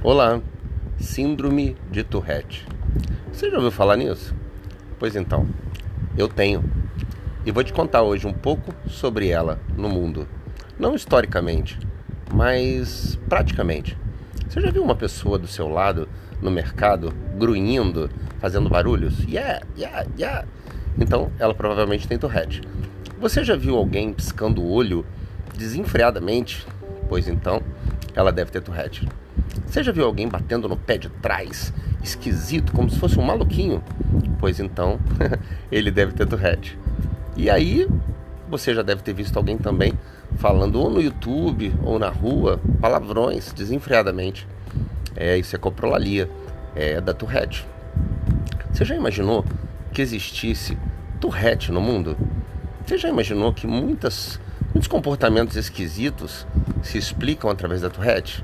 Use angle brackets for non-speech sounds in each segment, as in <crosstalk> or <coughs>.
Olá, Síndrome de Tourette. Você já ouviu falar nisso? Pois então, eu tenho. E vou te contar hoje um pouco sobre ela no mundo. Não historicamente, mas praticamente. Você já viu uma pessoa do seu lado no mercado grunhindo, fazendo barulhos? Yeah, yeah, yeah. Então, ela provavelmente tem Tourette. Você já viu alguém piscando o olho desenfreadamente? Pois então, ela deve ter Tourette. Você já viu alguém batendo no pé de trás, esquisito, como se fosse um maluquinho? Pois então, <laughs> ele deve ter Tourette. E aí, você já deve ter visto alguém também falando ou no YouTube ou na rua palavrões desenfreadamente. É, isso é coprolalia, é da Tourette. Você já imaginou que existisse Tourette no mundo? Você já imaginou que muitas, muitos comportamentos esquisitos se explicam através da Tourette?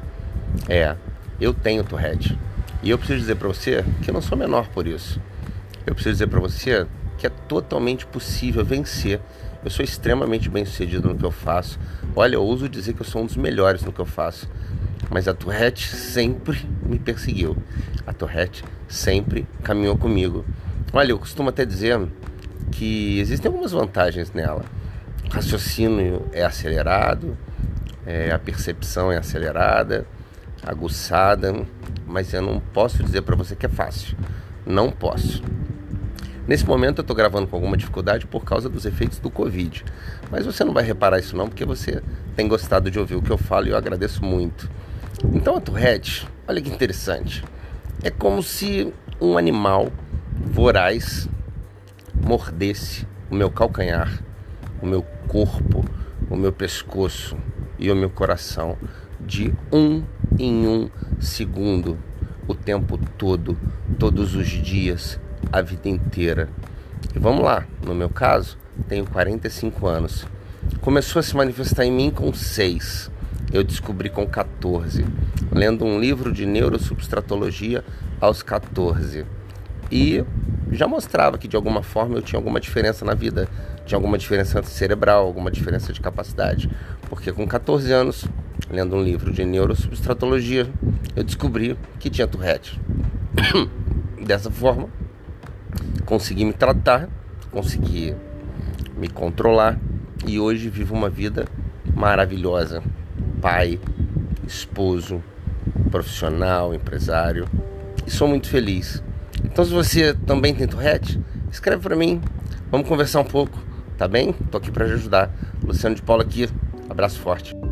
É, eu tenho Tourette. E eu preciso dizer para você que eu não sou menor por isso. Eu preciso dizer para você que é totalmente possível vencer. Eu sou extremamente bem sucedido no que eu faço. Olha, eu ouso dizer que eu sou um dos melhores no que eu faço. Mas a Tourette sempre me perseguiu. A Tourette sempre caminhou comigo. Olha, eu costumo até dizer que existem algumas vantagens nela. O raciocínio é acelerado, é, a percepção é acelerada, aguçada, mas eu não posso dizer para você que é fácil. Não posso. Nesse momento eu estou gravando com alguma dificuldade por causa dos efeitos do Covid. Mas você não vai reparar isso não, porque você tem gostado de ouvir o que eu falo e eu agradeço muito. Então a Tourette, olha que interessante. É como se um animal voraz mordesse o meu calcanhar, o meu corpo, o meu pescoço e o meu coração de um em um segundo, o tempo todo, todos os dias, a vida inteira. E vamos lá, no meu caso, tenho 45 anos. Começou a se manifestar em mim com 6. Eu descobri com 14, lendo um livro de neurosubstratologia aos 14. E já mostrava que de alguma forma eu tinha alguma diferença na vida, tinha alguma diferença cerebral, alguma diferença de capacidade. Porque com 14 anos lendo um livro de neurosubstratologia, eu descobri que tinha Tourette. <coughs> Dessa forma, consegui me tratar, consegui me controlar e hoje vivo uma vida maravilhosa. Pai, esposo, profissional, empresário e sou muito feliz. Então, se você também tem Tourette, escreve para mim, vamos conversar um pouco, tá bem? Tô aqui para ajudar. Luciano de Paula aqui, abraço forte.